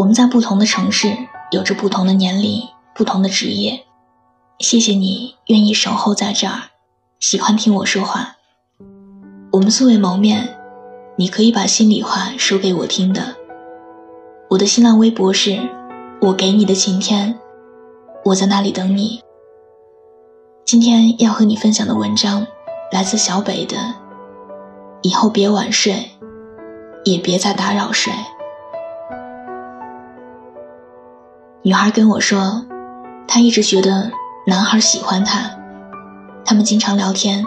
我们在不同的城市，有着不同的年龄、不同的职业。谢谢你愿意守候在这儿，喜欢听我说话。我们素未谋面，你可以把心里话说给我听的。我的新浪微博是“我给你的晴天”，我在那里等你。今天要和你分享的文章来自小北的，以后别晚睡，也别再打扰谁。女孩跟我说，她一直觉得男孩喜欢她，他们经常聊天。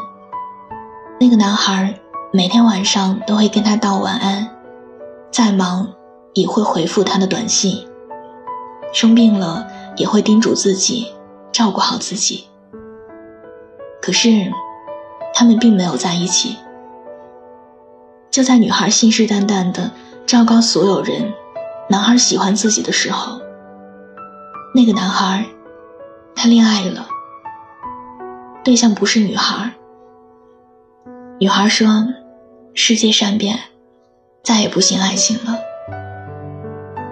那个男孩每天晚上都会跟她道晚安，再忙也会回复她的短信。生病了也会叮嘱自己照顾好自己。可是，他们并没有在一起。就在女孩信誓旦旦的昭告所有人，男孩喜欢自己的时候。那个男孩，他恋爱了，对象不是女孩。女孩说：“世界善变，再也不信爱情了。”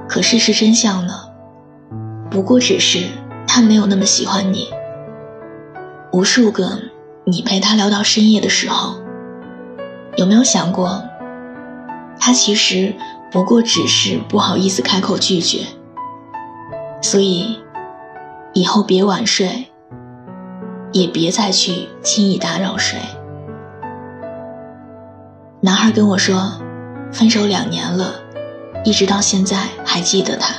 可事实真相呢？不过只是他没有那么喜欢你。无数个你陪他聊到深夜的时候，有没有想过，他其实不过只是不好意思开口拒绝。所以，以后别晚睡，也别再去轻易打扰谁。男孩跟我说，分手两年了，一直到现在还记得他，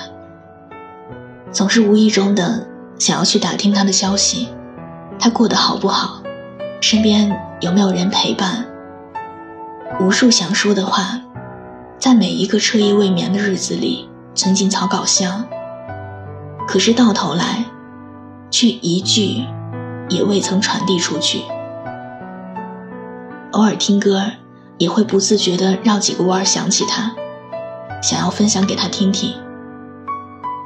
总是无意中的想要去打听他的消息，他过得好不好，身边有没有人陪伴。无数想说的话，在每一个彻夜未眠的日子里存进草稿箱。可是到头来，却一句也未曾传递出去。偶尔听歌，也会不自觉地绕几个弯想起他，想要分享给他听听，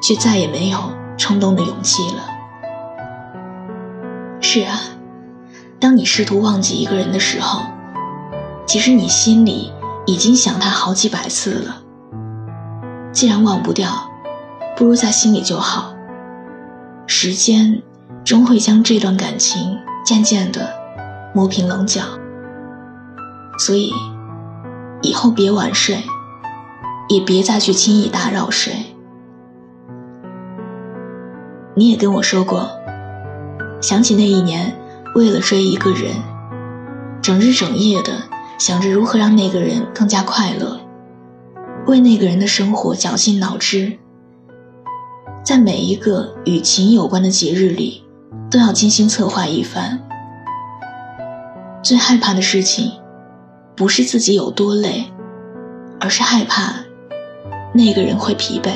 却再也没有冲动的勇气了。是啊，当你试图忘记一个人的时候，其实你心里已经想他好几百次了。既然忘不掉。不如在心里就好。时间终会将这段感情渐渐的磨平棱角，所以以后别晚睡，也别再去轻易打扰谁。你也跟我说过，想起那一年，为了追一个人，整日整夜的想着如何让那个人更加快乐，为那个人的生活绞尽脑汁。在每一个与情有关的节日里，都要精心策划一番。最害怕的事情，不是自己有多累，而是害怕那个人会疲惫，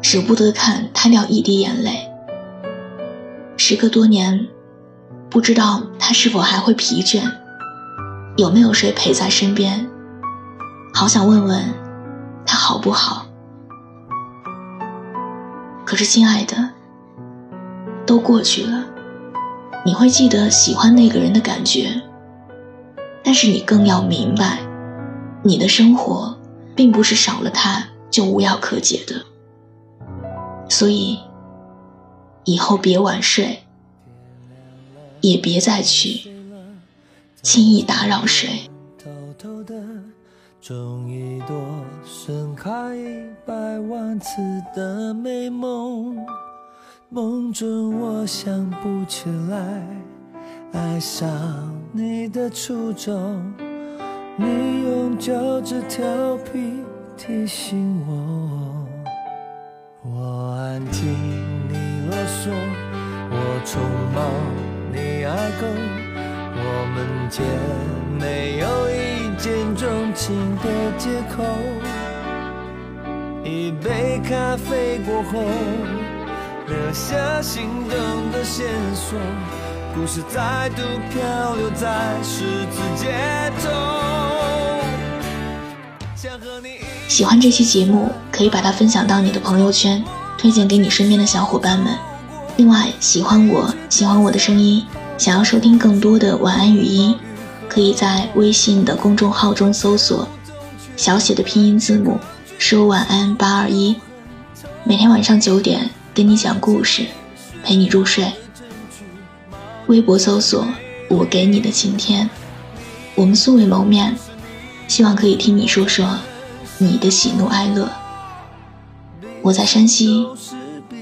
舍不得看他掉一滴眼泪。时隔多年，不知道他是否还会疲倦，有没有谁陪在身边？好想问问他好不好。可是，亲爱的，都过去了。你会记得喜欢那个人的感觉，但是你更要明白，你的生活并不是少了他就无药可解的。所以，以后别晚睡，也别再去轻易打扰谁。种一朵盛开一百万次的美梦，梦中我想不起来爱上你的初衷。你用脚趾调皮提醒我，我安静你啰嗦，我匆忙你爱够，我们间没有一见钟情的借口，一杯咖啡过后，留下心动的线索，故事再度漂流在十字街头。喜欢这期节目，可以把它分享到你的朋友圈，推荐给你身边的小伙伴们。另外，喜欢我喜欢我的声音，想要收听更多的晚安语音。可以在微信的公众号中搜索小写的拼音字母说晚安八二一，每天晚上九点跟你讲故事，陪你入睡。微博搜索我给你的晴天，我们素未谋面，希望可以听你说说你的喜怒哀乐。我在山西，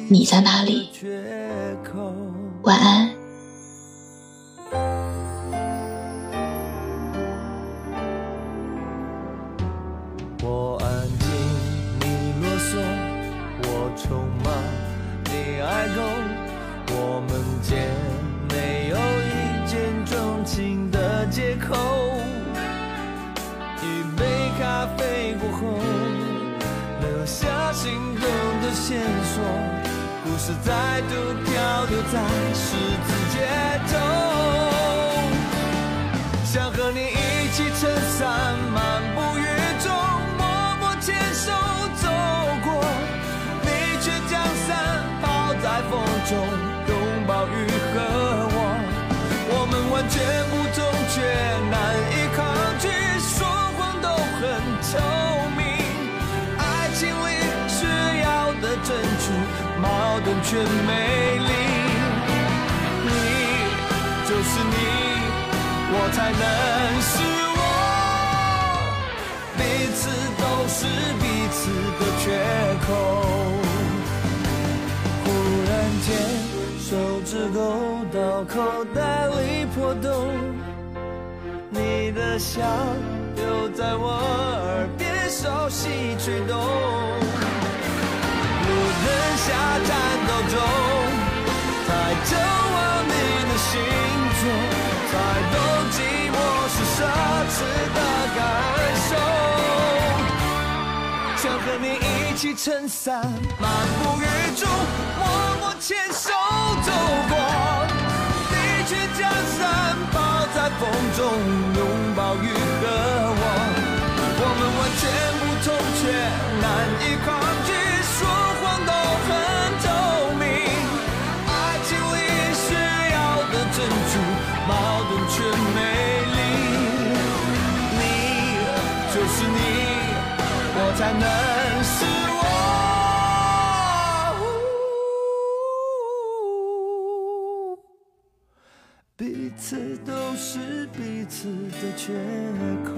你在哪里？晚安。线索。故事再度漂流在十字街头，想和你一起撑伞漫步雨中，默默牵手走过，你却将伞抛在风中，拥抱雨和我，我们完全却美丽，你就是你，我才能是我，彼此都是彼此的缺口。忽然间，手指勾到口袋里破洞，你的笑又在我耳边熟悉吹动。下战斗中，才走完你的星座，才懂寂寞是奢侈的感受。想和你一起撑伞，漫步雨中，默默牵手走过，你却将伞抱在风中，拥抱雨和我。我们完全不同，却能是我，彼此都是彼此的缺口。